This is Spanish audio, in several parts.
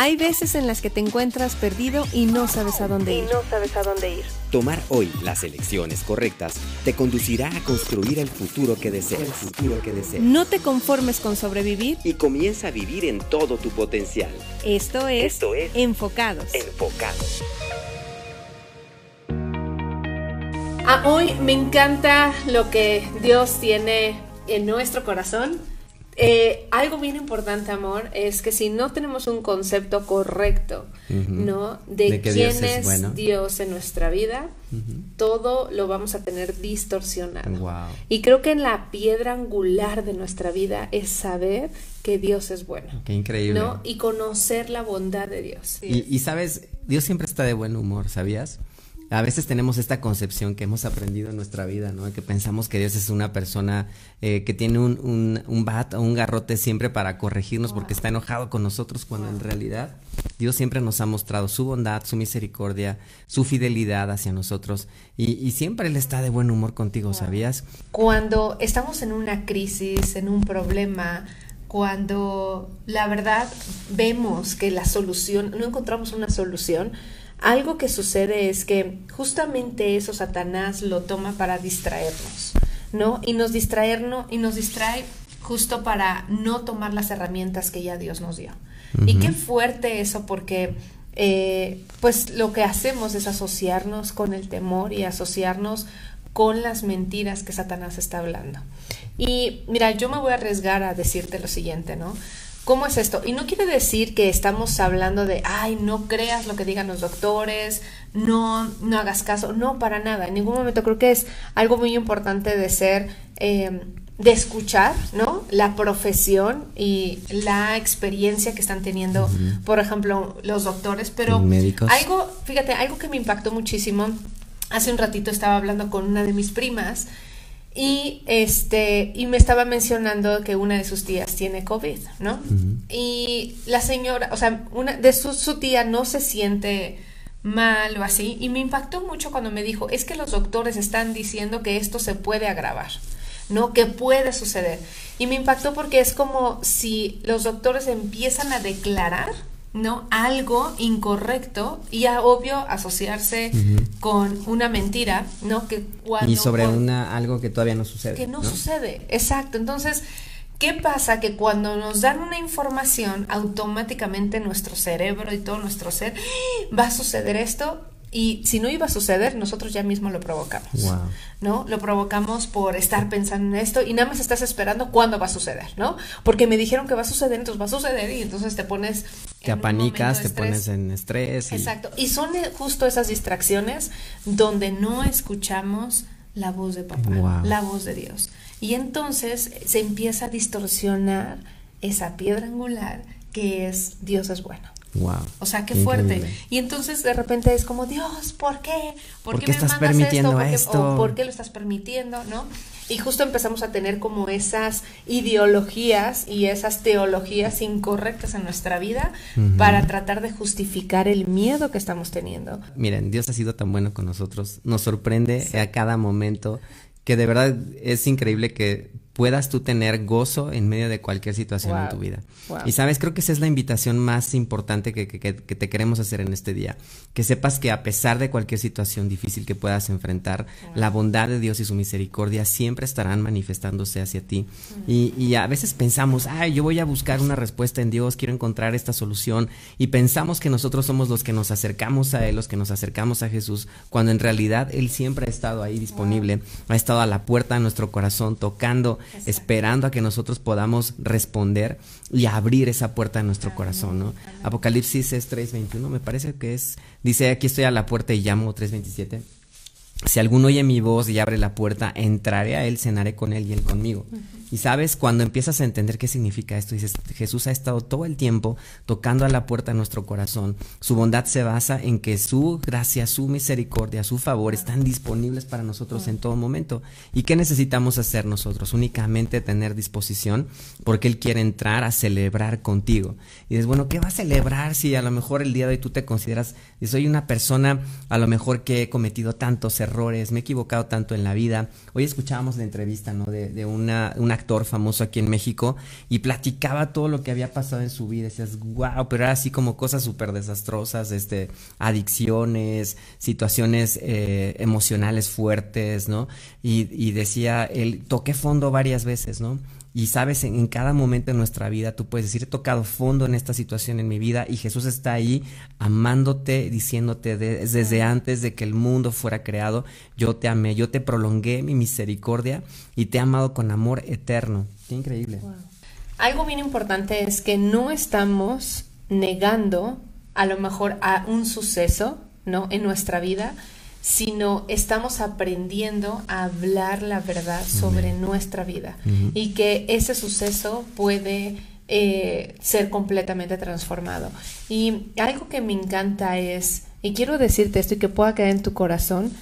Hay veces en las que te encuentras perdido y no sabes a dónde ir. no sabes a dónde ir. Tomar hoy las elecciones correctas te conducirá a construir el futuro que deseas. El futuro que deseas. No te conformes con sobrevivir. Y comienza a vivir en todo tu potencial. Esto es, Esto es Enfocados. Enfocados. Ah, hoy me encanta lo que Dios tiene en nuestro corazón. Eh, algo bien importante, amor, es que si no tenemos un concepto correcto, ¿no? De, quién Dios es bueno. Dios en nuestra vida, todo lo vamos a tener distorsionado. Wow. Y creo que en la piedra angular de nuestra vida es saber que Dios es bueno. Qué increíble. ¿no? Y conocer la bondad de Dios. Y, y sabes, Dios siempre está de buen humor, ¿sabías? A veces tenemos esta concepción que hemos aprendido en nuestra vida, ¿no? Que pensamos que Dios es una persona eh, que tiene un, un, bat o un garrote siempre para corregirnos porque está enojado con nosotros, cuando en realidad Dios siempre nos ha mostrado su bondad, su misericordia, su fidelidad hacia nosotros. Y siempre Él está de buen humor contigo, ¿sabías? Cuando estamos en una crisis, en un problema, cuando la verdad vemos que la solución, no encontramos una solución, algo que sucede es que justamente eso Satanás lo toma para distraernos, ¿no? Y nos distraernos y nos distrae justo para no tomar las herramientas que ya Dios nos dio. Y qué fuerte eso porque eh, pues lo que hacemos es asociarnos con el temor y asociarnos con las mentiras que Satanás está hablando. Y mira, yo me voy a arriesgar a decirte lo siguiente, ¿no? ¿Cómo es esto? Y no quiere decir que estamos hablando de, ay, no creas lo que digan los doctores, no, no hagas caso, no, para nada, en ningún momento creo que es algo muy importante de ser, eh, de escuchar, ¿no? La profesión y la experiencia que están teniendo, por ejemplo, los doctores, pero Médicos. algo, fíjate, algo que me impactó muchísimo, hace un ratito estaba hablando con una de mis primas, y este, y me estaba mencionando que una de sus tías tiene COVID, ¿no? Y la señora, o sea, una de su, su tía no se siente mal o así, y me impactó mucho cuando me dijo, es que los doctores están diciendo que esto se puede agravar, ¿no? Que puede suceder. Y me impactó porque es como si los doctores empiezan a declarar, ¿no? Algo incorrecto y a obvio asociarse con una mentira, ¿no? Que cuando Y sobre una algo que todavía no sucede. que no, sucede, exacto. Entonces, ¿qué pasa? Que cuando nos dan una información, automáticamente nuestro cerebro y todo nuestro ser, ¡Ah! va a suceder esto. Y si no iba a suceder, nosotros ya mismo lo provocamos. Wow. ¿No? Lo provocamos por estar pensando en esto y nada más estás esperando cuándo va a suceder, ¿no? Porque me dijeron que va a suceder, entonces va a suceder y entonces te pones. Te apanicas, te pones en estrés. y- Exacto. Y son eh, justo esas distracciones donde no escuchamos la voz de papá, Wow. la voz de Dios. Y entonces se empieza a distorsionar esa piedra angular que es Dios es bueno. Wow. O sea, qué, Qué fuerte. increíble. Y entonces de repente es como, Dios, ¿por qué? ¿Por qué me estás mandas permitiendo ¿Por qué- esto? o ¿Por qué lo estás permitiendo? ¿No? Y justo empezamos a tener como esas ideologías y esas teologías incorrectas en nuestra vida para tratar de justificar el miedo que estamos teniendo. Miren, Dios ha sido tan bueno con nosotros, nos sorprende a cada momento, que de verdad es increíble que puedas tú tener gozo en medio de cualquier situación en tu vida. wow. Y sabes, creo que esa es la invitación más importante que, que- que- que te queremos hacer en este día. Que sepas que a pesar de cualquier situación difícil que puedas enfrentar, la bondad de Dios y su misericordia siempre estarán manifestándose hacia ti. Y, y a veces pensamos, ay, yo voy a buscar una respuesta en Dios, quiero encontrar esta solución. Y pensamos que nosotros somos los que nos acercamos a Él, los que nos acercamos a Jesús, cuando en realidad Él siempre ha estado ahí disponible, ha estado a la puerta de nuestro corazón, tocando, esperando a que nosotros podamos responder y abrir esa puerta de nuestro corazón, ¿no? Apocalipsis es 3.21, me parece que es, dice, aquí estoy a la puerta y llamo 3.27. Si alguno oye mi voz y abre la puerta, entraré a él, cenaré con él y él conmigo. Y sabes, cuando empiezas a entender qué significa esto, dices, Jesús ha estado todo el tiempo tocando a la puerta de nuestro corazón. Su bondad se basa en que su gracia, su misericordia, su favor están disponibles para nosotros en todo momento. ¿Y qué necesitamos hacer nosotros? Únicamente tener disposición, porque Él quiere entrar a celebrar contigo. Y dices, bueno, ¿qué va a celebrar si a lo mejor el día de hoy tú te consideras, soy una persona a lo mejor que he cometido tantos errores? me he equivocado tanto en la vida. Hoy escuchábamos la entrevista, ¿no? De, una, un actor famoso aquí en México y platicaba todo lo que había pasado en su vida. Decías, wow, pero era así como cosas súper desastrosas, este, adicciones, situaciones eh, emocionales fuertes, ¿no? Y, y decía, él, toqué fondo varias veces, ¿no? Y sabes, en, cada momento de nuestra vida tú puedes decir, he tocado fondo en esta situación en mi vida y Jesús está ahí amándote, diciéndote desde antes de que el mundo fuera creado, yo te amé, yo te prolongué mi misericordia y te he amado con amor eterno. Qué increíble. Algo bien importante es que no estamos negando a lo mejor a un suceso, ¿no? En nuestra vida, sino estamos aprendiendo a hablar la verdad sobre nuestra vida y que ese suceso puede eh, ser completamente transformado. Y algo que me encanta es, y quiero decirte esto y que pueda quedar en tu corazón,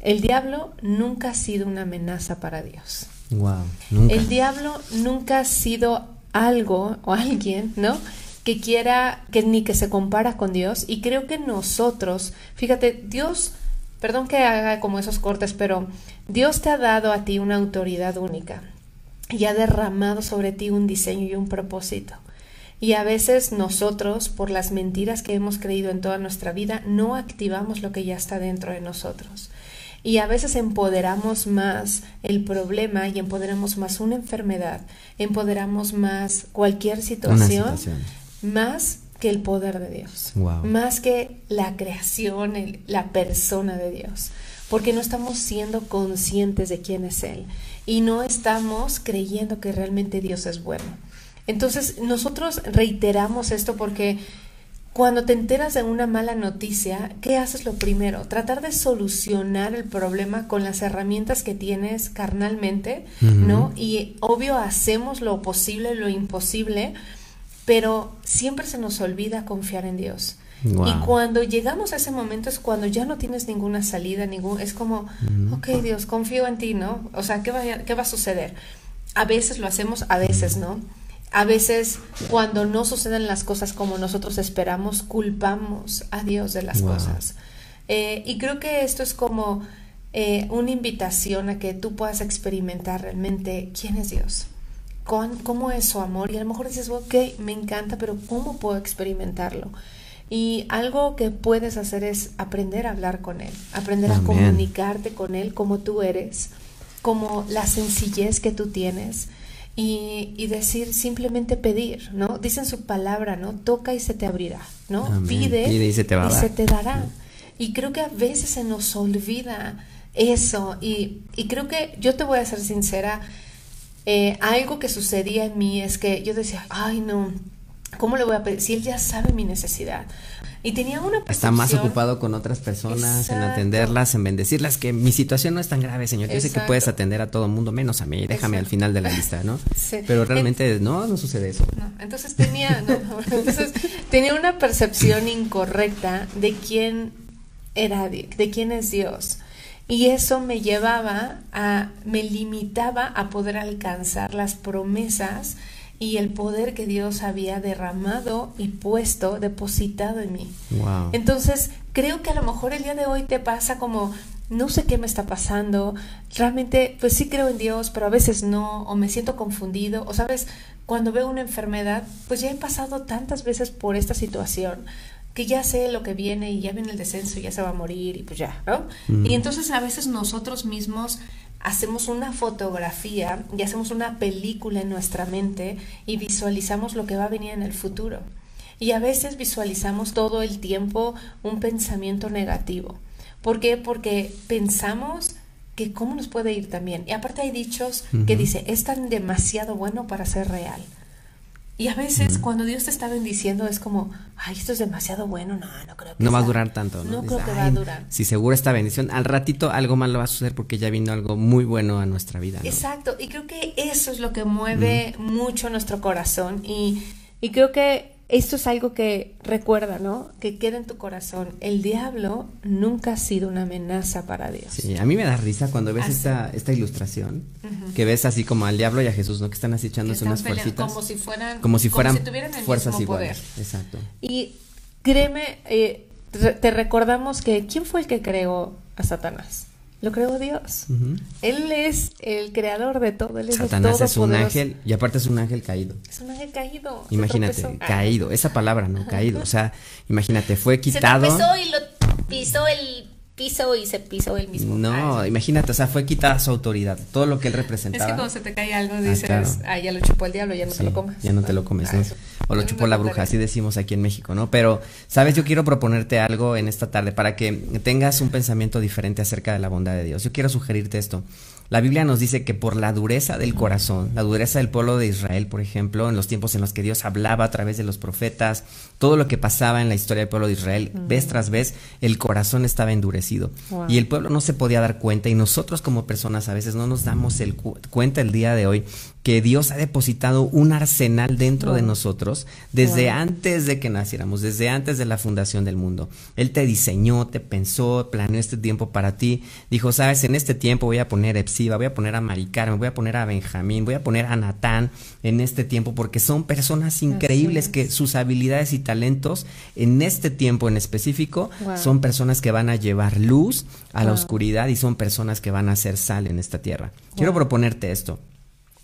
el diablo nunca ha sido una amenaza para Dios. Wow, El diablo nunca ha sido algo o alguien, ¿no? Que quiera, que ni que se compara con Dios. Y creo que nosotros, fíjate, Dios Perdón que haga como esos cortes, pero Dios te ha dado a ti una autoridad única y ha derramado sobre ti un diseño y un propósito. Y a veces nosotros, por las mentiras que hemos creído en toda nuestra vida, no activamos lo que ya está dentro de nosotros. Y a veces empoderamos más el problema y empoderamos más una enfermedad, empoderamos más cualquier situación, situación. más que el poder de Dios, más que la creación, la persona de Dios, porque no estamos siendo conscientes de quién es Él y no estamos creyendo que realmente Dios es bueno. Entonces nosotros reiteramos esto porque cuando te enteras de una mala noticia, ¿qué haces lo primero? Tratar de solucionar el problema con las herramientas que tienes carnalmente, ¿no? Y obvio hacemos lo posible, lo imposible, pero siempre se nos olvida confiar en Dios. Y cuando llegamos a ese momento es cuando ya no tienes ninguna salida, ningún, es como, ok Dios, confío en ti, ¿no? O sea, ¿qué va, ¿qué va a suceder? A veces lo hacemos, a veces no. A veces cuando no suceden las cosas como nosotros esperamos, culpamos a Dios de las cosas. Eh, y creo que esto es como eh, una invitación a que tú puedas experimentar realmente quién es Dios cómo es su amor y a lo mejor dices, ok, me encanta, pero ¿cómo puedo experimentarlo? Y algo que puedes hacer es aprender a hablar con Él, aprender a comunicarte con Él como tú eres, como la sencillez que tú tienes y, decir, simplemente pedir, ¿no? Dicen su palabra, ¿no? Toca y se te abrirá, ¿no? Pide, y se te, va se te dará. Y creo que a veces se nos olvida eso y, y creo que yo te voy a ser sincera, eh, algo que sucedía en mí es que yo decía, ay no, ¿cómo le voy a pedir? Si él ya sabe mi necesidad. Y tenía una Está más ocupado con otras personas, en atenderlas, en bendecirlas, que mi situación no es tan grave, Señor. Yo sé que puedes atender a todo el mundo, menos a mí. Déjame al final de la lista, ¿no? Pero realmente no, no sucede eso. Entonces tenía, entonces tenía una percepción incorrecta de quién era, de quién es Dios. Y eso me llevaba a, me limitaba a poder alcanzar las promesas y el poder que Dios había derramado y puesto, depositado en mí. Entonces, creo que a lo mejor el día de hoy te pasa como, no sé qué me está pasando, realmente, pues sí creo en Dios, pero a veces no, o me siento confundido, o sabes, cuando veo una enfermedad, pues ya he pasado tantas veces por esta situación que ya sé lo que viene y ya viene el descenso y ya se va a morir y pues ya, ¿no? Y entonces a veces nosotros mismos hacemos una fotografía y hacemos una película en nuestra mente y visualizamos lo que va a venir en el futuro. Y a veces visualizamos todo el tiempo un pensamiento negativo. ¿Por qué? Porque pensamos que cómo nos puede ir también. Y aparte hay dichos que dice, es tan demasiado bueno para ser real. Y a veces cuando Dios te está bendiciendo es como, ay, esto es demasiado bueno, no, no creo que No va a durar tanto, ¿no? No creo que va a durar. Si seguro esta bendición, al ratito algo malo va a suceder porque ya vino algo muy bueno a nuestra vida. ¿no? Exacto, y creo que eso es lo que mueve mucho nuestro corazón y, y creo que esto es algo que recuerda, ¿no? Que queda en tu corazón. El diablo nunca ha sido una amenaza para Dios. Sí, a mí me da risa cuando ves esta, esta ilustración, que ves así como al diablo y a Jesús, ¿no? Que están así echándose unas fuercitas. Como si fueran, como si fueran tuvieran el fuerzas mismo iguales. Exacto. Y créeme, eh, te recordamos que ¿quién fue el que creó a Satanás? Lo creó Dios. Él es el creador de todo. Él es Satanás es un ángel y aparte es un ángel caído. Es un ángel caído. Imagínate, caído. Esa palabra, ¿no? Caído. O sea, imagínate, fue quitado. Se y lo pisó el piso y se pisó el mismo. No, imagínate, o sea, fue quitada su autoridad, todo lo que él representaba. Es que cuando se te cae algo dices, ah, ya lo chupó el diablo, ya no te lo comes. Ya no te lo comes, ¿no? O lo chupó la bruja, así decimos aquí en México, ¿no? Pero, sabes, yo quiero proponerte algo en esta tarde para que tengas un pensamiento diferente acerca de la bondad de Dios. Yo quiero sugerirte esto. La Biblia nos dice que por la dureza del corazón, la dureza del pueblo de Israel, por ejemplo, en los tiempos en los que Dios hablaba a través de los profetas, todo lo que pasaba en la historia del pueblo de Israel, vez tras vez, el corazón estaba endurecido. Y el pueblo no se podía dar cuenta y nosotros como personas a veces no nos damos el cuenta el día de hoy que Dios ha depositado un arsenal dentro de nosotros desde antes de que naciéramos, desde antes de la fundación del mundo. Él te diseñó, te pensó, planeó este tiempo para ti. Dijo, sabes, en este tiempo voy a poner a Epsiba, voy a poner a Maricar, voy a poner a Benjamín, voy a poner a Natán en este tiempo porque son personas increíbles que sus habilidades y talentos en este tiempo en específico son personas que van a llevar luz a la oscuridad y son personas que van a hacer sal en esta tierra. Quiero proponerte esto.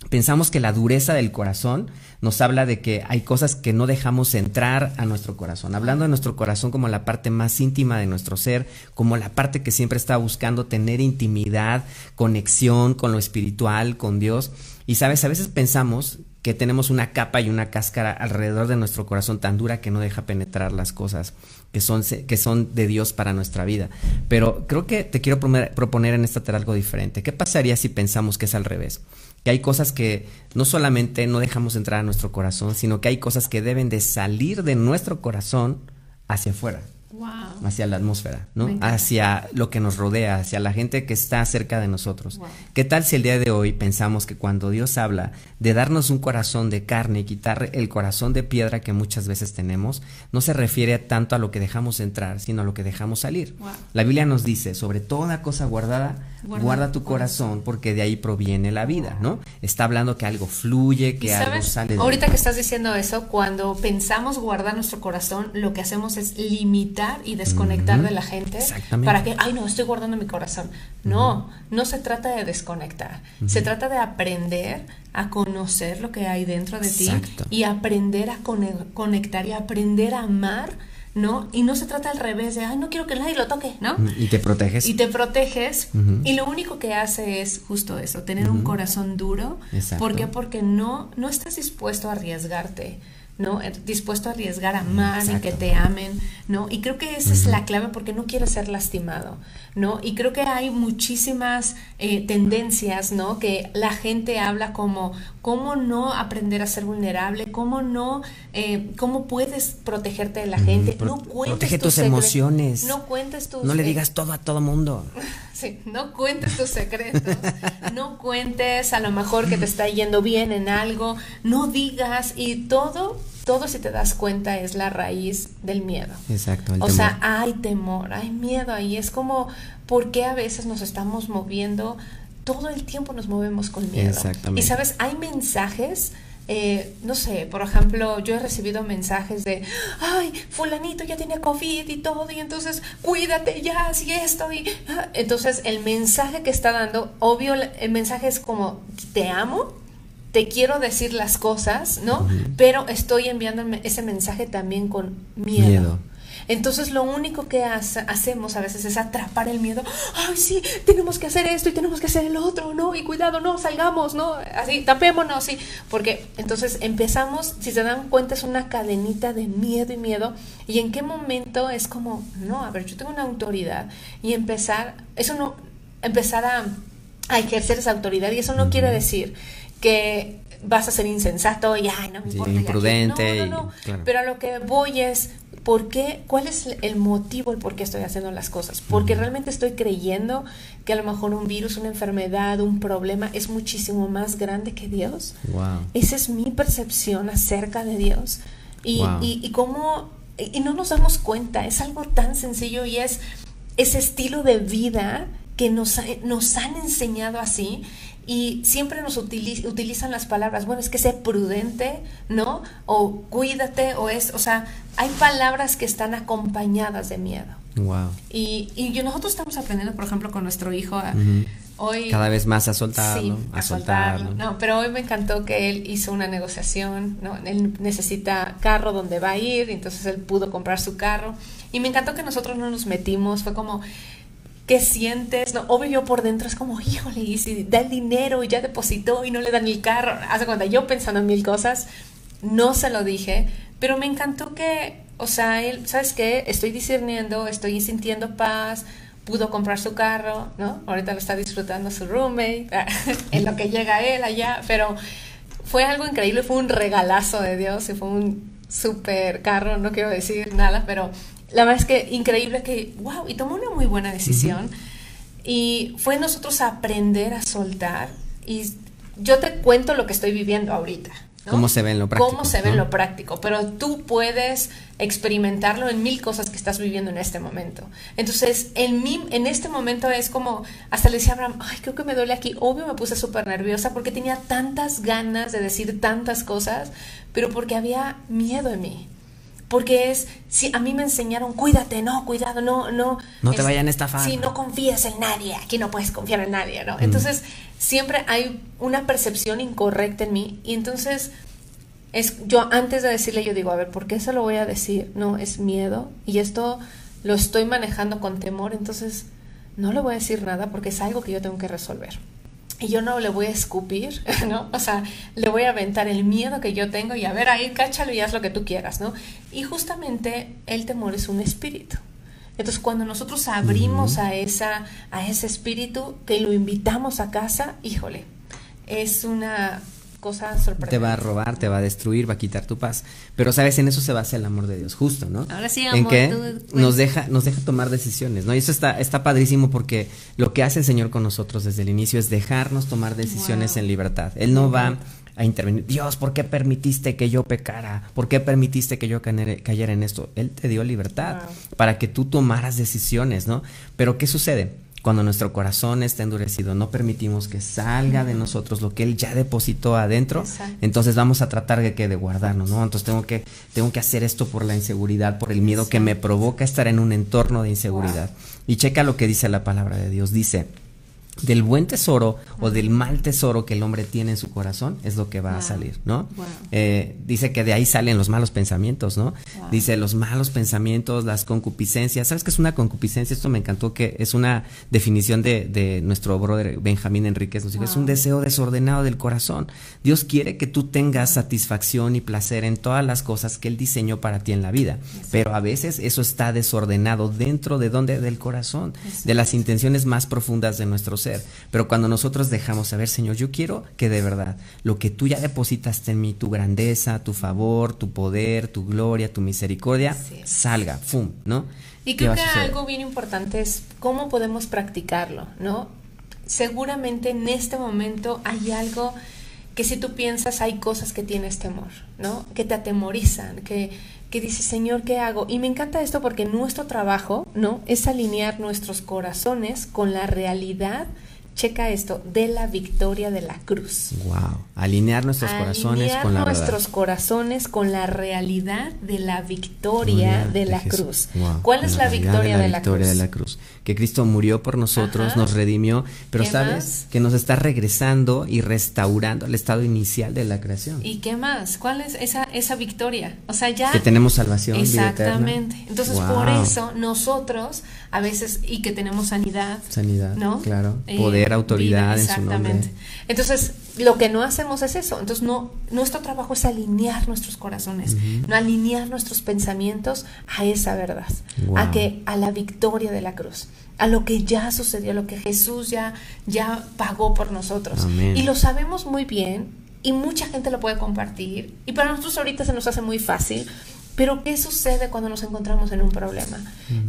Pensamos que la dureza del corazón nos habla de que hay cosas que no dejamos entrar a nuestro corazón. Hablando de nuestro corazón como la parte más íntima de nuestro ser, como la parte que siempre está buscando tener intimidad, conexión con lo espiritual, con Dios. Y sabes, a veces pensamos que tenemos una capa y una cáscara alrededor de nuestro corazón tan dura que no deja penetrar las cosas que son, que son de Dios para nuestra vida. Pero creo que te quiero proponer en esta tarea algo diferente. ¿Qué pasaría si pensamos que es al revés? que hay cosas que no solamente no dejamos entrar a nuestro corazón, sino que hay cosas que deben de salir de nuestro corazón hacia afuera hacia la atmósfera, ¿no? Hacia lo que nos rodea, hacia la gente que está cerca de nosotros. ¿Qué tal si el día de hoy pensamos que cuando Dios habla de darnos un corazón de carne y quitar el corazón de piedra que muchas veces tenemos, no se refiere tanto a lo que dejamos entrar, sino a lo que dejamos salir? La Biblia nos dice, sobre toda cosa guardada, guarda, tu corazón. porque de ahí proviene la vida, ¿no? Está hablando que algo fluye, que algo sale de Ahorita que estás diciendo eso, cuando pensamos guardar nuestro corazón, lo que hacemos es limitar y desconectar de la gente para que, ay, no, estoy guardando mi corazón. No, no se trata de desconectar, se trata de aprender a conocer lo que hay dentro de ti y aprender a conectar y aprender a amar. ¿No? Y no se trata al revés de, ay, no quiero que nadie lo toque, ¿no? Y te proteges. Y te proteges. Y lo único que hace es justo eso, tener un corazón duro. ¿Por qué? Porque no, no estás dispuesto a arriesgarte. ¿no? Eh, dispuesto a arriesgar a amar y que te amen, ¿no? Y creo que esa es la clave porque no quieres ser lastimado, ¿no? Y creo que hay muchísimas eh, tendencias, ¿no? Que la gente habla como cómo no aprender a ser vulnerable, cómo no, eh, cómo puedes protegerte de la gente, no cuentes Protege tus, emociones. No cuentes tus... No le digas todo a todo mundo. Sí, no cuentes tus secretos, no cuentes a lo mejor que te está yendo bien en algo, no digas y todo, todo si te das cuenta es la raíz del miedo. Exacto. o sea, hay temor, hay miedo ahí, es como, ¿por qué a veces nos estamos moviendo? Todo el tiempo nos movemos con miedo. Exactamente. Y sabes, hay mensajes eh, no sé, por ejemplo, yo he recibido mensajes de, ay, fulanito ya tiene COVID y todo, y entonces cuídate ya, si esto, y ah". entonces el mensaje que está dando, obvio, el mensaje es como, te amo, te quiero decir las cosas, ¿no? Pero estoy enviando ese mensaje también con miedo. Entonces lo único que hacemos a veces es atrapar el miedo. Ay, sí, tenemos que hacer esto y tenemos que hacer el otro, ¿no? Y cuidado, no, salgamos, ¿no? Así, tapémonos, sí. Porque entonces empezamos, si se dan cuenta, es una cadenita de miedo y miedo. Y en qué momento es como, no, a ver, yo tengo una autoridad y empezar, eso no, empezar a, ejercer esa autoridad y eso no quiere decir que vas a ser insensato y ay, no me importa. imprudente. No, no, no. Pero a lo que voy es ¿Por qué? ¿Cuál es el motivo, el por qué estoy haciendo las cosas? Porque realmente estoy creyendo que a lo mejor un virus, una enfermedad, un problema es muchísimo más grande que Dios. Wow. Esa es mi percepción acerca de Dios. Y, y, cómo, y no nos damos cuenta, es algo tan sencillo y es ese estilo de vida que nos, nos han enseñado así y siempre nos utilizan las palabras, bueno, es que sé prudente, ¿no? O cuídate, o es, o sea, hay palabras que están acompañadas de miedo. Wow. Y, y nosotros estamos aprendiendo, por ejemplo, con nuestro hijo hoy... Cada vez más a soltarlo, a, soltarlo. No, pero hoy me encantó que él hizo una negociación, ¿no? Él necesita carro donde va a ir, entonces él pudo comprar su carro. Y me encantó que nosotros no nos metimos, fue como ¿Qué sientes? No, obvio yo por dentro es como, híjole, y si da el dinero y ya depositó y no le dan el carro. Hace cuenta, yo pensando en mil cosas, no se lo dije, pero me encantó que, o sea, él, ¿sabes qué? Estoy discerniendo, estoy sintiendo paz, pudo comprar su carro, ¿no? Ahorita lo está disfrutando su roommate, en lo que llega él allá, pero fue algo increíble, fue un regalazo de Dios y fue un super carro, no quiero decir nada, pero la verdad es que increíble que, wow, y tomó una muy buena decisión. Y fue nosotros aprender a soltar. Y yo te cuento lo que estoy viviendo ahorita. ¿Cómo se ve en lo práctico? ¿Cómo se ve en lo práctico? Pero tú puedes experimentarlo en mil cosas que estás viviendo en este momento. Entonces, en, mí, en este momento es como, hasta le decía a Abraham, ay, creo que me duele aquí. Obvio me puse súper nerviosa porque tenía tantas ganas de decir tantas cosas, pero porque había miedo en mí porque es, si a mí me enseñaron, cuídate, no, cuidado, no, no. No te vayan a estafar. Si no confías en nadie, aquí no puedes confiar en nadie, ¿no? Entonces, siempre hay una percepción incorrecta en mí y entonces es yo antes de decirle yo digo, a ver, ¿por qué se lo voy a decir? No, es miedo y esto lo estoy manejando con temor, entonces no le voy a decir nada porque es algo que yo tengo que resolver y yo no le voy a escupir, ¿no? O sea, le voy a aventar el miedo que yo tengo y a ver, ahí cáchalo y haz lo que tú quieras, ¿no? Y justamente el temor es un espíritu. Entonces, cuando nosotros abrimos a, esa, a ese espíritu, que lo invitamos a casa, híjole, es una cosa sorprendente. Te va a robar, te va a destruir, va a quitar tu paz. Pero sabes, en eso se basa el amor de Dios, justo, ¿no? Ahora sí, amor, en que nos deja, nos deja tomar decisiones, ¿no? Y eso está, está padrísimo porque lo que hace el Señor con nosotros desde el inicio es dejarnos tomar decisiones en libertad. Él no va a intervenir. Dios, ¿por qué permitiste que yo pecara? ¿Por qué permitiste que yo cayera en esto? Él te dio libertad para que tú tomaras decisiones, ¿no? Pero ¿qué sucede? Cuando nuestro corazón está endurecido, no permitimos que salga de nosotros lo que Él ya depositó adentro, entonces vamos a tratar de que de guardarnos, ¿no? Entonces tengo que, tengo que hacer esto por la inseguridad, por el miedo que me provoca estar en un entorno de inseguridad. Y checa lo que dice la palabra de Dios. Dice, del buen tesoro o del mal tesoro que el hombre tiene en su corazón es lo que va a salir, ¿no? Eh, dice que de ahí salen los malos pensamientos, ¿no? Dice los malos pensamientos, las concupiscencias. ¿Sabes qué es una concupiscencia? Esto me encantó que es una definición de, de nuestro brother Benjamín Enríquez. Nos es un deseo desordenado del corazón. Dios quiere que tú tengas satisfacción y placer en todas las cosas que Él diseñó para ti en la vida. Pero a veces eso está desordenado dentro de donde? Del corazón, de las intenciones más profundas de nuestro ser pero cuando nosotros dejamos saber, Señor, yo quiero que de verdad lo que tú ya depositaste en mí, tu grandeza, tu favor, tu poder, tu gloria, tu misericordia, salga, ¡fum! ¿no? Y creo que algo bien importante es cómo podemos practicarlo, ¿no? Seguramente en este momento hay algo que si tú piensas hay cosas que tienes temor, ¿no? Que te atemorizan, que, que dices, Señor, ¿qué hago? Y me encanta esto porque nuestro trabajo, ¿no? Es alinear nuestros corazones con la realidad checa esto, de la victoria de la cruz. Wow, alinear nuestros corazones con la nuestros corazones con la realidad de la victoria de, la cruz. ¿Cuál es la, victoria, de la, victoria de la cruz? Que Cristo murió por nosotros, nos redimió, pero sabes que nos está regresando y restaurando el estado inicial de la creación. ¿Y qué más? ¿Cuál es esa esa victoria? O sea, ya que tenemos salvación, Exactamente. Entonces, por eso nosotros a veces y que tenemos sanidad, sanidad, ¿no? Claro, eh, poder autoridad en su nombre. Entonces, lo que no hacemos es eso. Entonces, no, nuestro trabajo es alinear nuestros corazones, no alinear nuestros pensamientos a esa verdad, a que a la victoria de la cruz, a lo que ya sucedió, a lo que Jesús ya ya pagó por nosotros. Y lo sabemos muy bien y mucha gente lo puede compartir y para nosotros ahorita se nos hace muy fácil pero ¿qué sucede cuando nos encontramos en un problema?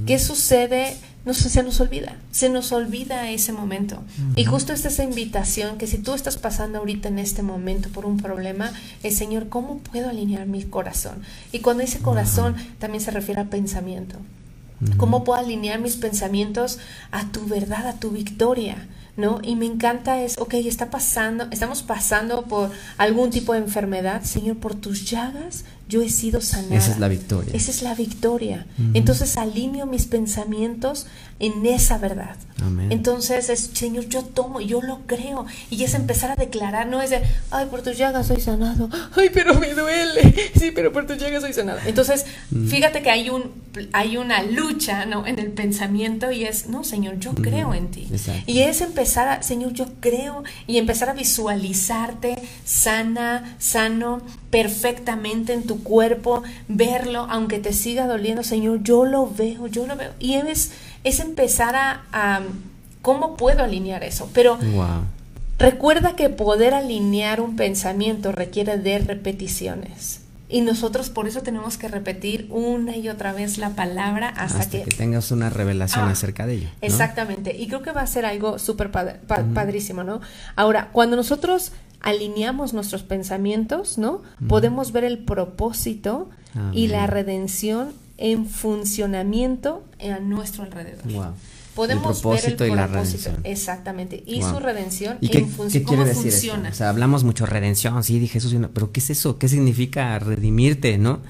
¿Qué sucede? No se nos olvida, se nos olvida ese momento. Y justo es esa invitación que si tú estás pasando ahorita en este momento por un problema, el Señor, ¿cómo puedo alinear mi corazón? Y cuando dice corazón, también se refiere a pensamiento. ¿Cómo puedo alinear mis pensamientos a tu verdad, a tu victoria? ¿no? Y me encanta es, ok, está pasando, estamos pasando por algún tipo de enfermedad, Señor, por tus llagas yo he sido sanada. Esa es la victoria. Esa es la victoria. Entonces alineo mis pensamientos en esa verdad. Amén. Entonces es, Señor, yo tomo, yo lo creo. Y es empezar a declarar, no es de, ay, por tus llagas soy sanado. Ay, pero me duele. Sí, pero por tus llagas soy sanado. Entonces, fíjate que hay, un, hay una lucha ¿no? en el pensamiento y es, no, Señor, yo creo en ti. Exacto. Y es empezar a, Señor, yo creo, y empezar a visualizarte sana, sano, perfectamente en tu cuerpo, verlo, aunque te siga doliendo, Señor, yo lo veo, yo lo veo. Y es, es empezar a, a cómo puedo alinear eso. Pero Wow. recuerda que poder alinear un pensamiento requiere de repeticiones. Y nosotros por eso tenemos que repetir una y otra vez la palabra hasta, Hasta, que, tengas una revelación Ah, acerca de ello. ¿no? Exactamente. Y creo que va a ser algo súper padr- pa- padrísimo, ¿no? Ahora, cuando nosotros alineamos nuestros pensamientos, ¿no? Podemos ver el propósito y la redención en funcionamiento a nuestro alrededor. Wow. Podemos el propósito ver el y la redención. exactamente, y Wow. su redención ¿Y qué, en función qué quiere cómo decir funciona. O sea, hablamos mucho redención, sí, dije Jesús, pero ¿qué es eso? ¿Qué significa redimirte, no?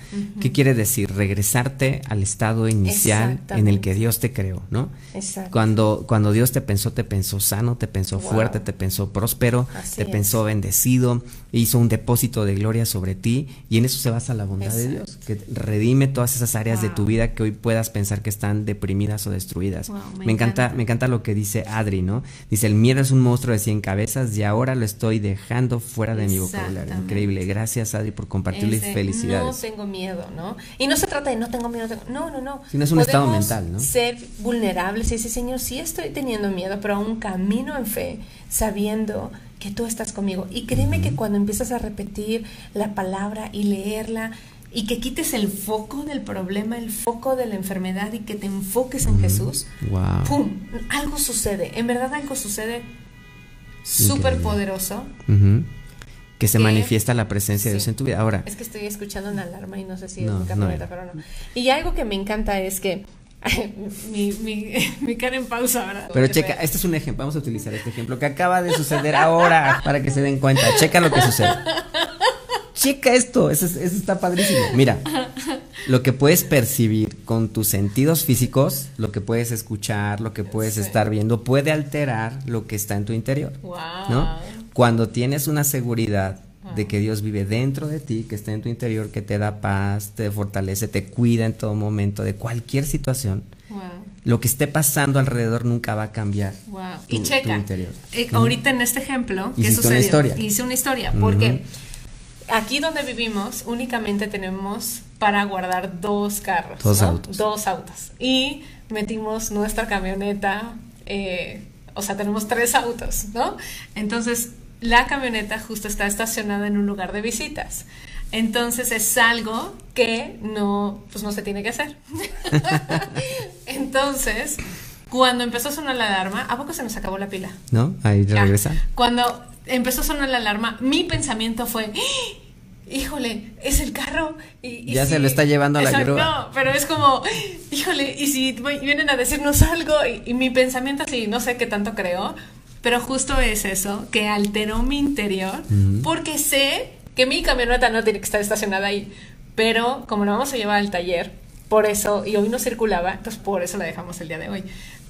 ¿Qué quiere decir? Regresarte al estado inicial en el que Dios te creó, ¿no? Exacto. Cuando, cuando Dios te pensó, te pensó sano, te pensó Wow. fuerte, te pensó próspero, Así te es. pensó bendecido, hizo un depósito de gloria sobre ti y en eso se basa la bondad de Dios, que redime todas esas áreas de tu vida que hoy puedas pensar que están deprimidas o destruidas. Wow, me me encanta, encanta. me encanta lo que dice Adri, ¿no? Dice, el miedo es un monstruo de 100 cabezas y ahora lo estoy dejando fuera de mi vocabulario. Increíble. Gracias, Adri, por compartirle Es de, No felicidades. tengo miedo, ¿no? Y no se trata de no tengo miedo, no tengo- no, no, no. Sí, no es un estado mental, ¿no? Ser vulnerables y decir, Señor, sí estoy teniendo miedo, pero aún camino en fe, sabiendo que tú estás conmigo. Y créeme que cuando empiezas a repetir la palabra y leerla y que quites el foco del problema, el foco de la enfermedad y que te enfoques en Jesús, Wow. ¡pum! Algo sucede. En verdad algo sucede súper poderoso. Ujú. Que se Que- manifiesta la presencia de Sí. Dios en tu vida. Ahora, Es que estoy escuchando una alarma y no sé si No, es un no camioneta, era. pero no. Y algo que me encanta es que mi, mi, mi cara en pausa ahora. pero checa, este es un ejemplo, vamos a utilizar este ejemplo que acaba de suceder ahora para que se den cuenta. Checa lo que sucede. Checa esto, eso, es- eso está padrísimo. Mira, lo que puedes percibir con tus sentidos físicos, lo que puedes escuchar, lo que puedes Sí. estar viendo, puede alterar lo que está en tu interior. Wow. ¿no? Cuando tienes una seguridad de que Dios vive dentro de ti, que está en tu interior, que te da paz, te fortalece, te cuida en todo momento de cualquier situación, Wow. lo que esté pasando alrededor nunca va a cambiar. Wow. tu- Y tu checa, interior. eh, ahorita en este ejemplo, ¿qué Hiciste una historia. Hice una historia, porque aquí donde vivimos únicamente tenemos para guardar dos carros. Dos ¿no? autos. Dos autos. Y metimos nuestra camioneta, eh, o sea, tenemos tres autos, ¿no? Entonces, la camioneta justo está estacionada en un lugar de visitas. Entonces es algo que no, pues no se tiene que hacer. Entonces, cuando empezó a sonar la alarma, ¿a poco se nos acabó la pila? ¿No? Ahí Ah, regresa. Cuando empezó a sonar la alarma, mi pensamiento fue, ¡Ah! híjole, es el carro. Y, y Ya se lo está llevando a la grúa. No, pero es como, híjole, y si vienen a decirnos algo, y, y mi pensamiento así, no sé qué tanto creo, pero justo es eso, que alteró mi interior, porque sé que mi camioneta no tiene que estar estacionada ahí, pero como la vamos a llevar al taller, por eso, y hoy no circulaba, entonces por eso la dejamos el día de hoy.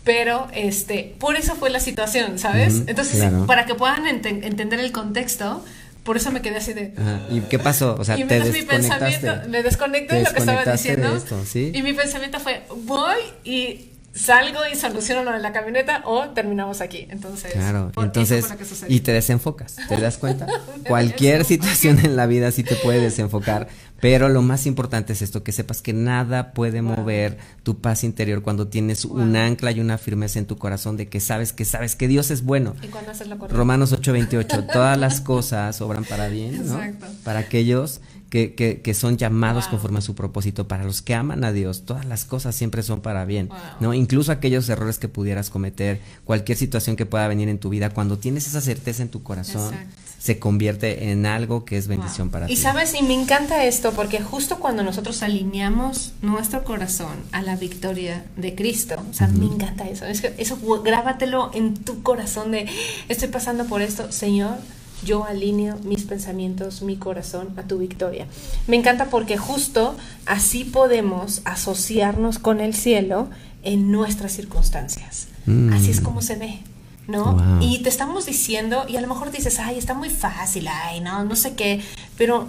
Pero, este, por eso fue la situación, ¿sabes? Entonces, claro. para que puedan enten- entender el contexto, por eso me quedé así de... Ajá. ¿Y qué pasó? O sea, y te entonces mi pensamiento, desconectaste. me desconecté de lo que estaba diciendo. esto, ¿sí? Y mi pensamiento fue, voy y salgo y soluciono lo de la camioneta o terminamos aquí. Entonces, Claro, entonces, y te desenfocas, ¿te das cuenta? Cualquier situación en la vida sí te puede desenfocar, pero lo más importante es esto, que sepas que nada puede Wow. mover tu paz interior cuando tienes Wow. un ancla y una firmeza en tu corazón de que sabes que sabes que Dios es bueno. ¿Y cuándo haces lo correcto? Romanos 8:28, todas las cosas obran para bien, ¿no? Exacto. Para aquellos que, que, que son llamados Wow. conforme a su propósito, para los que aman a Dios, todas las cosas siempre son para bien, Wow. ¿no? Incluso aquellos errores que pudieras cometer, cualquier situación que pueda venir en tu vida, cuando tienes esa certeza en tu corazón, Exacto. Se convierte en algo que es bendición para ti. Y sabes, y me encanta esto porque justo cuando nosotros alineamos nuestro corazón a la victoria de Cristo, o sea, me encanta eso. Es que eso grábatelo en tu corazón de estoy pasando por esto, Señor, yo alineo mis pensamientos, mi corazón a tu victoria. Me encanta porque justo así podemos asociarnos con el cielo en nuestras circunstancias. Mm. Así es como se ve. ¿No? Y te estamos diciendo, y a lo mejor dices, ay, está muy fácil, ay, no, no sé qué, pero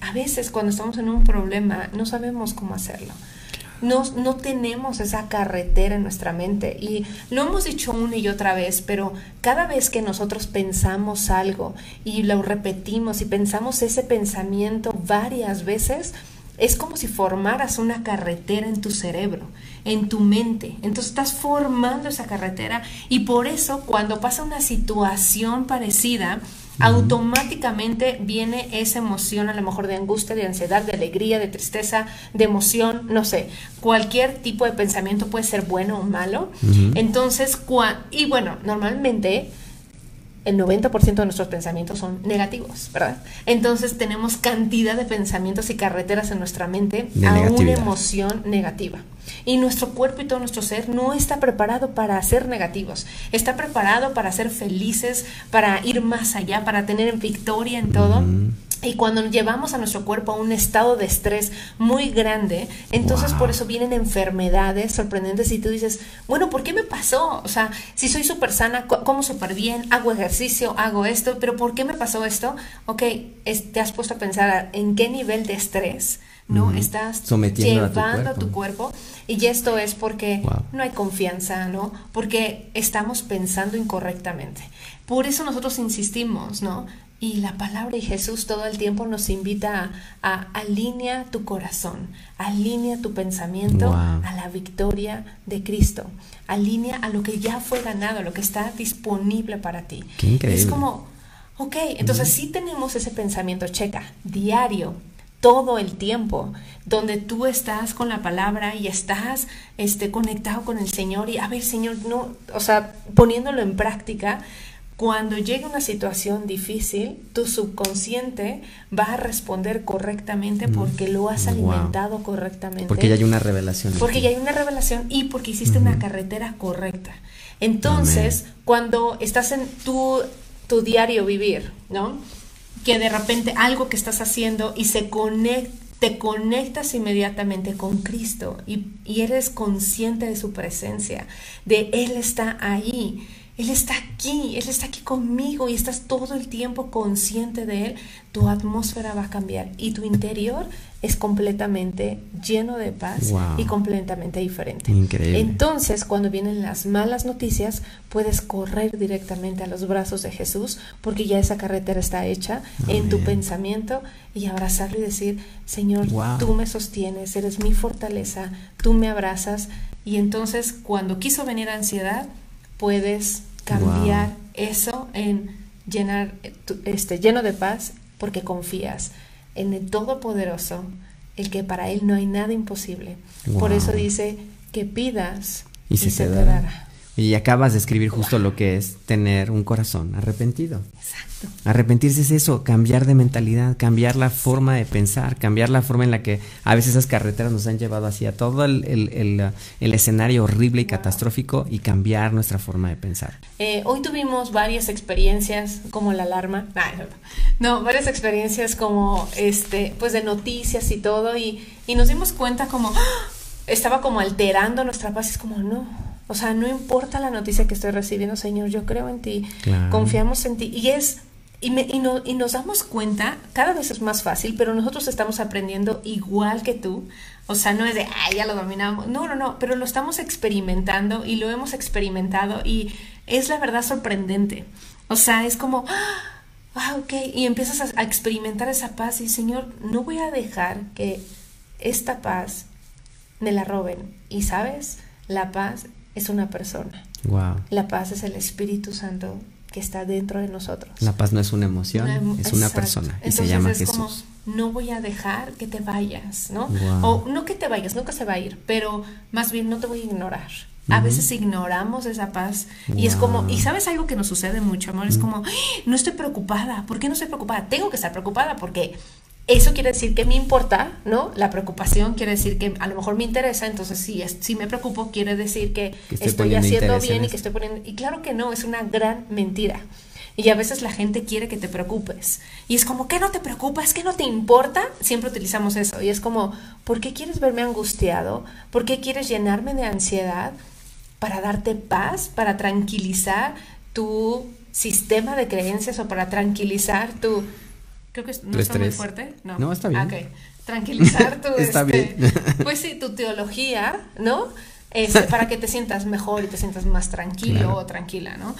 a veces cuando estamos en un problema no sabemos cómo hacerlo no, no tenemos esa carretera en nuestra mente. Y lo hemos dicho una y otra vez, pero cada vez que nosotros pensamos algo y lo repetimos y pensamos ese pensamiento varias veces, es como si formaras una carretera en tu cerebro, en tu mente. Entonces estás formando esa carretera y por eso cuando pasa una situación parecida, automáticamente viene esa emoción a lo mejor de angustia, de ansiedad, de alegría, de tristeza, de emoción, no sé, cualquier tipo de pensamiento puede ser bueno o malo. Entonces, y bueno, normalmente el 90% de nuestros pensamientos son negativos, ¿verdad? Entonces tenemos cantidad de pensamientos y carreteras en nuestra mente a una emoción negativa. Y nuestro cuerpo y todo nuestro ser no está preparado para ser negativos, está preparado para ser felices, para ir más allá, para tener victoria en todo. Y cuando llevamos a nuestro cuerpo a un estado de estrés muy grande, entonces por eso vienen enfermedades sorprendentes y tú dices, bueno, ¿por qué me pasó? O sea, si soy súper sana, como súper bien, hago ejercicio, hago esto, pero ¿por qué me pasó esto? Ok, te has puesto a pensar en qué nivel de estrés, ¿no? Estás Sometiendo llevando a tu, cuerpo. Y esto es porque no hay confianza, ¿no? Porque estamos pensando incorrectamente. Por eso nosotros insistimos, ¿no? Y la palabra de Jesús todo el tiempo nos invita a, alinea tu corazón, alinea tu pensamiento a la victoria de Cristo, alinea a lo que ya fue ganado, a lo que está disponible para ti. Qué increíble. Es como, ok, entonces sí tenemos ese pensamiento, checa, diario, todo el tiempo, donde tú estás con la palabra y estás este, conectado con el Señor y a ver, Señor, no, o sea, poniéndolo en práctica, cuando llegue una situación difícil, tu subconsciente va a responder correctamente porque lo has alimentado correctamente. Porque ya hay una revelación. Porque ya hay una revelación y porque hiciste una carretera correcta. Entonces, cuando estás en tu, tu diario vivir, ¿no? Que de repente algo que estás haciendo y se conecta te conectas inmediatamente con Cristo y, y, eres consciente de su presencia, de Él está ahí. Él está aquí, Él está aquí conmigo y estás todo el tiempo consciente de Él, tu atmósfera va a cambiar y tu interior es completamente lleno de paz y completamente diferente. Increíble. Entonces, cuando vienen las malas noticias, puedes correr directamente a los brazos de Jesús porque ya esa carretera está hecha en tu pensamiento y abrazarlo y decir, Señor, tú me sostienes, eres mi fortaleza, tú me abrazas. Y entonces, cuando quiso venir ansiedad, puedes cambiar eso en llenar este lleno de paz porque confías en el Todopoderoso, el que para él no hay nada imposible. Por eso dice que pidas y, se, te dará. Y acabas de escribir justo lo que es tener un corazón arrepentido. Exacto. Arrepentirse es eso, cambiar de mentalidad, cambiar la forma de pensar, cambiar la forma en la que a veces esas carreteras nos han llevado hacia todo el, el, escenario horrible y catastrófico y cambiar nuestra forma de pensar. Eh, hoy tuvimos varias experiencias como la alarma, no, varias experiencias como este, pues de noticias y todo y, y nos dimos cuenta como ¡ah! estaba como alterando nuestra paz, es como no o sea, no importa la noticia que estoy recibiendo, Señor, yo creo en ti, confiamos en ti. Y es, y, me, y, no, y nos damos cuenta, cada vez es más fácil, pero nosotros estamos aprendiendo igual que tú. O sea, no es de, ay, ya lo dominamos. No, no, no, pero lo estamos experimentando y lo hemos experimentado y es la verdad sorprendente. O sea, es como, ah, ok, y empiezas a, a experimentar esa paz y, Señor, no voy a dejar que esta paz me la roben. Y sabes, la paz es una persona. Wow. La paz es el Espíritu Santo que está dentro de nosotros. La paz no es una emoción, es una persona y se llama Jesús. Como, no voy a dejar que te vayas, ¿no? O no que te vayas, nunca se va a ir, pero más bien no te voy a ignorar. A veces ignoramos esa paz y es como, y sabes algo que nos sucede mucho, amor, es como, no estoy preocupada, ¿por qué no estoy preocupada? Tengo que estar preocupada porque eso quiere decir que me importa, ¿no? La preocupación quiere decir que a lo mejor me interesa, entonces si, si me preocupo quiere decir que, estoy, haciendo bien y que estoy poniendo... Y claro que no, es una gran mentira. Y a veces la gente quiere que te preocupes. Y es como, ¿qué no te preocupas? ¿Qué no te importa? Siempre utilizamos eso. Y es como, ¿por qué quieres verme angustiado? ¿Por qué quieres llenarme de ansiedad? Para darte paz, para tranquilizar tu sistema de creencias o para tranquilizar tu Creo que no está muy fuerte. No. no, está bien. Okay. Tranquilizar tu, está este, bien. pues sí, tu teología, ¿no? Este, para que te sientas mejor y te sientas más tranquilo o tranquila, ¿no?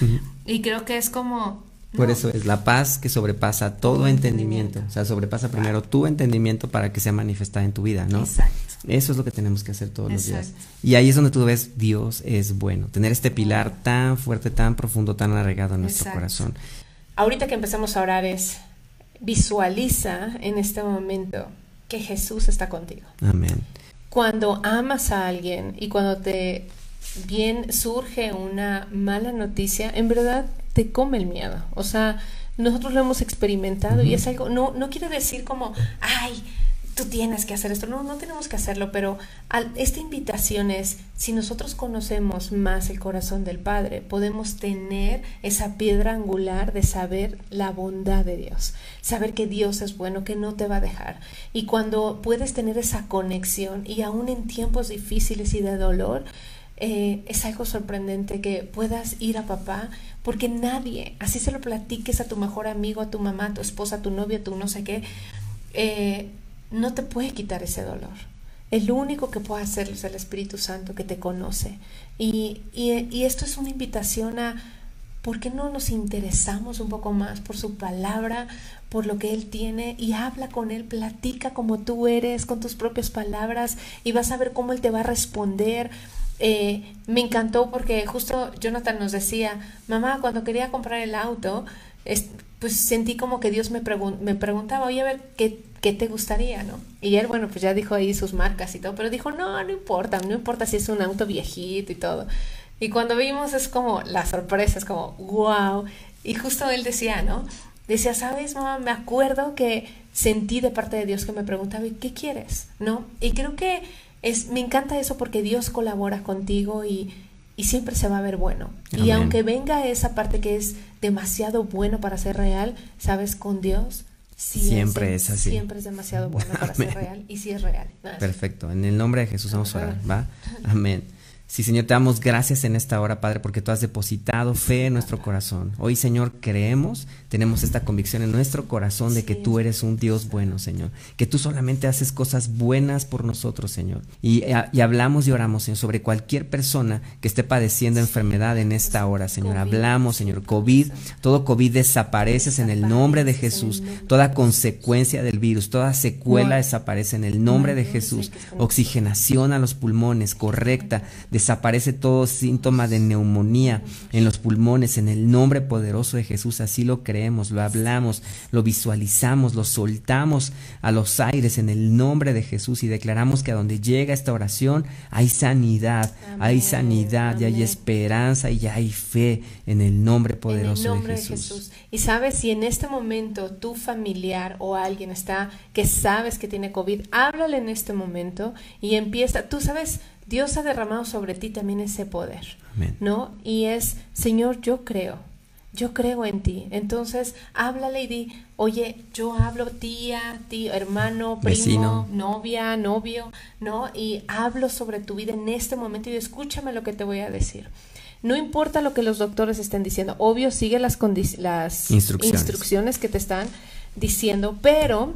Y creo que es como... Por eso es la paz que sobrepasa todo entendimiento. O sea, sobrepasa primero tu entendimiento para que sea manifestada en tu vida, ¿no? Exacto. Eso es lo que tenemos que hacer todos los días. Y ahí es donde tú ves Dios es bueno. Tener este pilar tan fuerte, tan profundo, tan arraigado en nuestro corazón. Ahorita que empezamos a orar es visualiza en este momento que Jesús está contigo. Amén. Cuando amas a alguien y cuando te bien surge una mala noticia, en verdad te come el miedo. O sea, nosotros lo hemos experimentado y es algo, no, no quiere decir como, ay, tú tienes que hacer esto. No, no tenemos que hacerlo, pero esta invitación es, si nosotros conocemos más el corazón del Padre, podemos tener esa piedra angular de saber la bondad de Dios, saber que Dios es bueno, que no te va a dejar. Y cuando puedes tener esa conexión y aún en tiempos difíciles y de dolor, eh, es algo sorprendente que puedas ir a papá, porque nadie, así se lo platiques a tu mejor amigo, a tu mamá, a tu esposa, a tu novio, a tu no sé qué, eh, no te puede quitar ese dolor. El único que puede hacerlo es el Espíritu Santo que te conoce. Y, y, esto es una invitación a, ¿por qué no nos interesamos un poco más por su palabra, por lo que Él tiene y habla con Él, platica como tú eres, con tus propias palabras y vas a ver cómo Él te va a responder. Eh, me encantó porque justo Jonathan nos decía, mamá, cuando quería comprar el auto, pues sentí como que Dios me, me preguntaba, oye, a ver, ¿qué, ¿qué te gustaría, no? Y él, bueno, pues ya dijo ahí sus marcas y todo, pero dijo, no, no importa, no importa si es un auto viejito y todo. Y cuando vimos es como la sorpresa, es como, wow. Y justo él decía, ¿no? Decía, ¿sabes, mamá? Me acuerdo que sentí de parte de Dios que me preguntaba, ¿qué quieres? ¿No? Y creo que es, me encanta eso porque Dios colabora contigo y, y siempre se va a ver bueno. Y aunque venga esa parte que es demasiado bueno para ser real, ¿sabes? Con Dios siempre es, así. Siempre es demasiado bueno para ser real y si es real. Perfecto. En el nombre de Jesús vamos a orar, ¿va? Amén. Sí, Señor, te damos gracias en esta hora, Padre, porque tú has depositado fe en nuestro corazón. Hoy, Señor, creemos, tenemos esta convicción en nuestro corazón de que tú eres un Dios bueno, Señor. Que tú solamente haces cosas buenas por nosotros, Señor. Y, y hablamos y oramos, Señor, sobre cualquier persona que esté padeciendo enfermedad en esta hora, Señor. Hablamos, Señor, COVID, todo COVID desaparece en el nombre de Jesús. Toda consecuencia del virus, toda secuela desaparece en el nombre de Jesús. Oxigenación a los pulmones, correcta desaparece todo síntoma de neumonía en los pulmones, en el nombre poderoso de Jesús, así lo creemos, lo hablamos, lo visualizamos, lo soltamos a los aires en el nombre de Jesús y declaramos que a donde llega esta oración hay sanidad, hay sanidad y hay esperanza y hay fe en el nombre poderoso de, Jesús. Y sabes, si en este momento tu familiar o alguien está que sabes que tiene COVID, háblale en este momento y empieza, tú sabes, Dios ha derramado sobre ti también ese poder, ¿no? Y es, Señor, yo creo, yo creo en ti. Entonces, háblale y di, oye, yo hablo tía, tío, hermano, primo, novia, novio, ¿no? Y hablo sobre tu vida en este momento y escúchame lo que te voy a decir. No importa lo que los doctores estén diciendo, obvio, sigue las, las instrucciones que te están diciendo, pero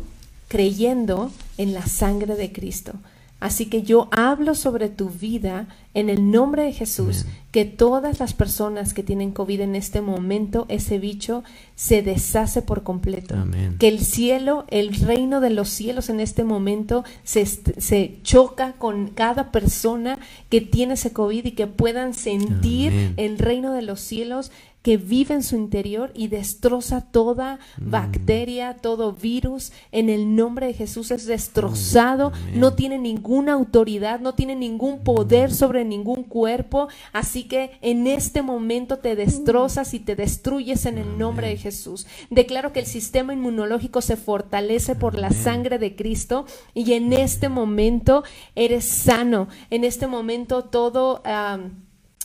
creyendo en la sangre de Cristo Así que yo hablo sobre tu vida en el nombre de Jesús, que que todas las personas que tienen COVID en este momento, ese bicho se deshace por completo. Amén. Que el cielo, el reino de los cielos en este momento se, se choca con cada persona que tiene ese COVID y que puedan sentir Amén. el reino de los cielos que vive en su interior y destroza toda Mm. bacteria, todo virus. En el nombre de Jesús es destrozado, Amén. no tiene ninguna autoridad, no tiene ningún poder sobre ningún cuerpo. Así que en este momento te destrozas y te destruyes en el nombre de Jesús. Declaro que el sistema inmunológico se fortalece por la sangre de Cristo y en este momento eres sano. En este momento todo...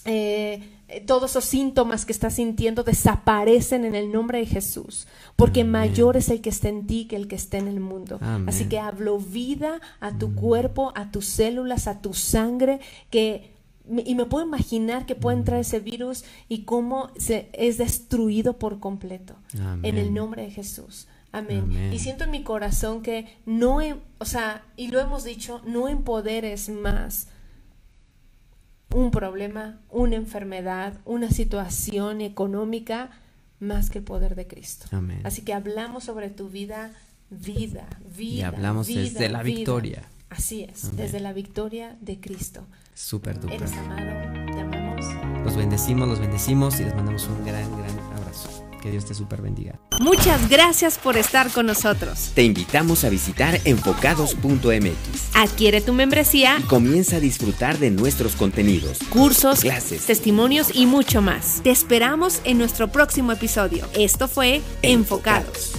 eh, todos esos síntomas que estás sintiendo desaparecen en el nombre de Jesús, porque Amén. mayor es el que está en ti que el que está en el mundo. Amén. Así que hablo vida a tu cuerpo, a tus células, a tu sangre, que y me puedo imaginar que puede entrar ese virus y cómo se, es destruido por completo. En el nombre de Jesús. Amén. Amén. Y siento en mi corazón que no, o sea, y lo hemos dicho, no empoderes más un problema, una enfermedad, una situación económica más que el poder de Cristo. Amén. Así que hablamos sobre tu vida, vida, vida. hablamos vida, desde la vida. victoria. Así es, Amén. desde la victoria de Cristo. Súper duper. Eres amado, te amamos. Los bendecimos, los bendecimos y les mandamos un gran, gran abrazo. Que Dios te súper bendiga. Muchas gracias por estar con nosotros. Te invitamos a visitar enfocados.mx Adquiere tu membresía, y comienza a disfrutar de nuestros contenidos. cursos, Clases. testimonios y mucho más. Te esperamos en nuestro próximo episodio. Esto fue Enfocados.